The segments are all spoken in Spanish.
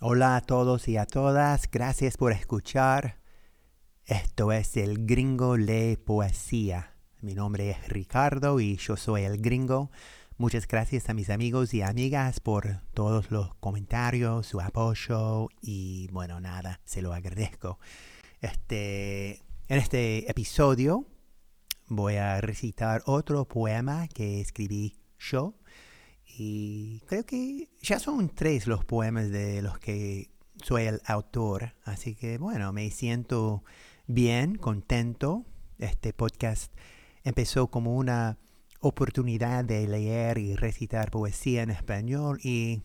Hola a todos y a todas, gracias por escuchar. Esto es El Gringo Lee Poesía. Mi nombre es Ricardo y yo soy el gringo. Muchas gracias a mis amigos y amigas por todos los comentarios, su apoyo y bueno, nada, se lo agradezco. Este, en este episodio voy a recitar otro poema que escribí yo y creo que ya son tres los poemas de los que soy el autor. Así que bueno, me siento bien, contento. Este podcast empezó como una oportunidad de leer y recitar poesía en español y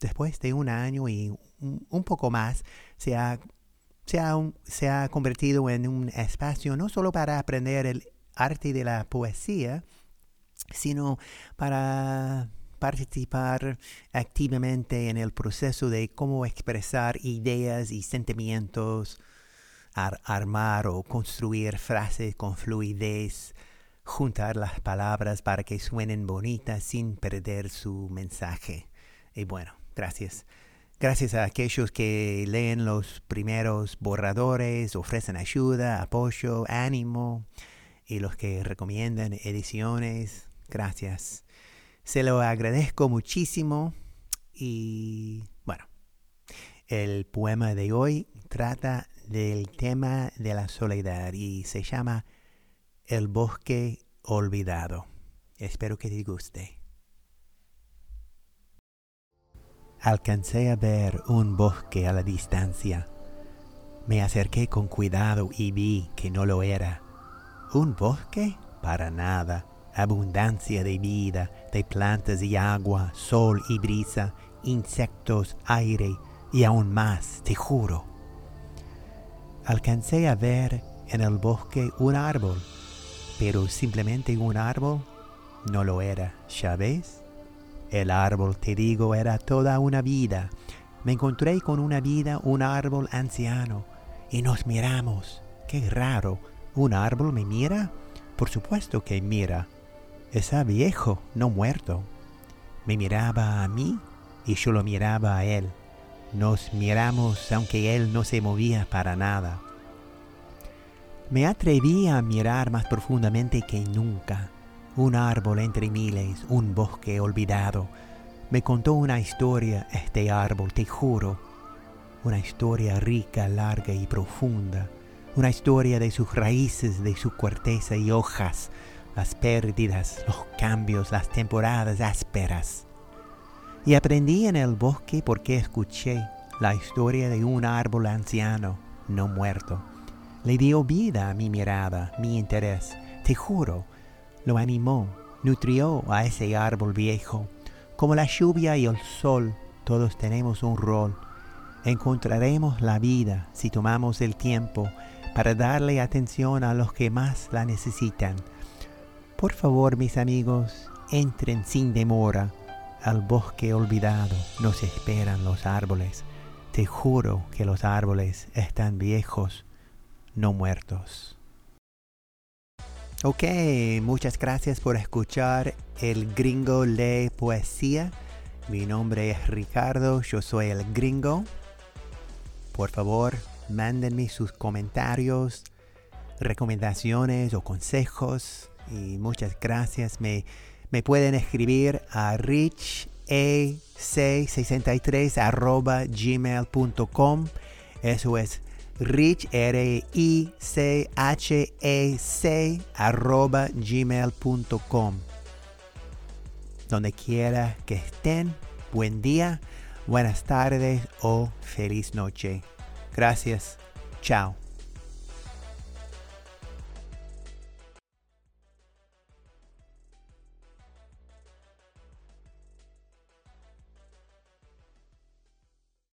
después de un año y un, poco más se ha, se, ha, se ha convertido en un espacio no solo para aprender el arte de la poesía, sino para participar activamente en el proceso de cómo expresar ideas y sentimientos, armar o construir frases con fluidez, juntar las palabras para que suenen bonitas sin perder su mensaje. Y bueno, gracias. Gracias a aquellos que leen los primeros borradores, ofrecen ayuda, apoyo, ánimo y los que recomiendan ediciones. Gracias. Se lo agradezco muchísimo y bueno, el poema de hoy trata del tema de la soledad y se llama El bosque olvidado. Espero que te guste. Alcancé a ver un bosque a la distancia. Me acerqué con cuidado y vi que no lo era. ¿Un bosque? Para nada abundancia de vida, de plantas y agua, sol y brisa, insectos, aire y aún más, te juro. Alcancé a ver en el bosque un árbol, pero simplemente un árbol no lo era, ¿ya ves? El árbol, te digo, era toda una vida. Me encontré con una vida, un árbol anciano, y nos miramos. Qué raro, ¿un árbol me mira? Por supuesto que mira. Está viejo, no muerto. Me miraba a mí y yo lo miraba a él. Nos miramos aunque él no se movía para nada. Me atreví a mirar más profundamente que nunca. Un árbol entre miles, un bosque olvidado. Me contó una historia este árbol, te juro. Una historia rica, larga y profunda. Una historia de sus raíces, de su corteza y hojas, las pérdidas, los cambios, las temporadas ásperas. Y aprendí en el bosque porque escuché la historia de un árbol anciano, no muerto. Le dio vida a mi mirada, mi interés, te juro, lo animó, nutrió a ese árbol viejo. Como la lluvia y el sol, todos tenemos un rol. Encontraremos la vida si tomamos el tiempo para darle atención a los que más la necesitan por favor, mis amigos, entren sin demora al bosque olvidado. Nos esperan los árboles. Te juro que los árboles están viejos, no muertos. Ok, muchas gracias por escuchar El Gringo Lee Poesía. Mi nombre es Ricardo, yo soy el gringo. Por favor, mándenme sus comentarios, recomendaciones o consejos y muchas gracias. Me, pueden escribir a richac63 arroba gmail.com. Eso es rich, r i c h e c gmail.com. Donde quiera que estén, buen día, buenas tardes o feliz noche. Gracias. Chao.